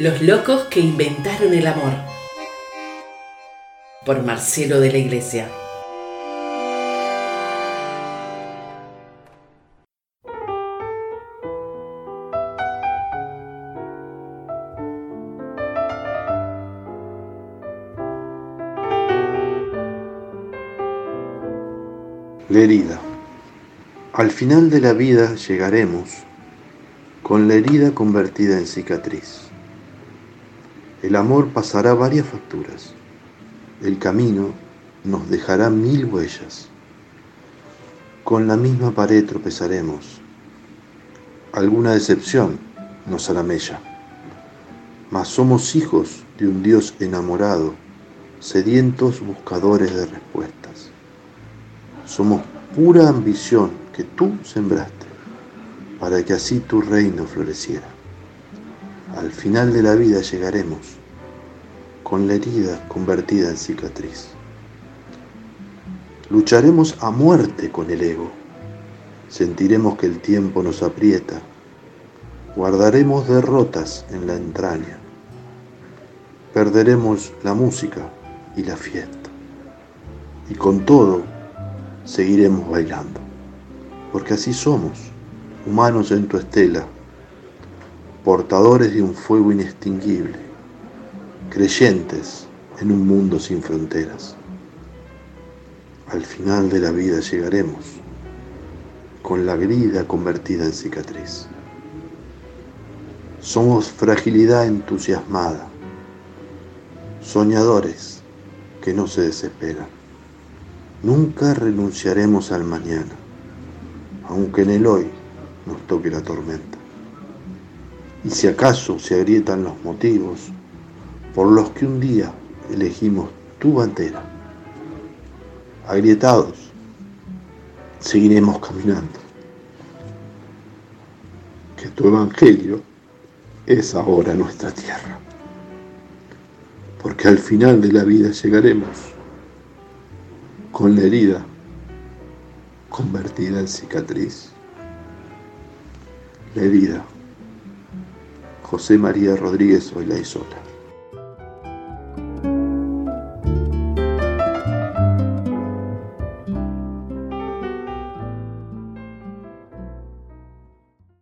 Los locos que inventaron el amor. Por Marcelo de la Iglesia. La herida. Al final de la vida llegaremos con la herida convertida en cicatriz. El amor pasará varias facturas. El camino nos dejará mil huellas. Con la misma pared tropezaremos. Alguna decepción nos hará. Mas somos hijos de un Dios enamorado, sedientos buscadores de respuestas. Somos pura ambición que tú sembraste para que así tu reino floreciera. Al final de la vida llegaremos con la herida convertida en cicatriz. Lucharemos a muerte con el ego. Sentiremos que el tiempo nos aprieta. Guardaremos derrotas en la entraña. Perderemos la música y la fiesta. Y con todo, seguiremos bailando. Porque así somos, humanos en tu estela, portadores de un fuego inextinguible, creyentes en un mundo sin fronteras. Al final de la vida llegaremos con la grida convertida en cicatriz. Somos fragilidad entusiasmada, soñadores que no se desesperan. Nunca renunciaremos al mañana, aunque en el hoy nos toque la tormenta. Y si acaso se agrietan los motivos por los que un día elegimos tu bandera, agrietados, seguiremos caminando. Que tu evangelio es ahora nuestra tierra. Porque al final de la vida llegaremos con la herida convertida en cicatriz. La herida. José María Rodríguez Oilaizola.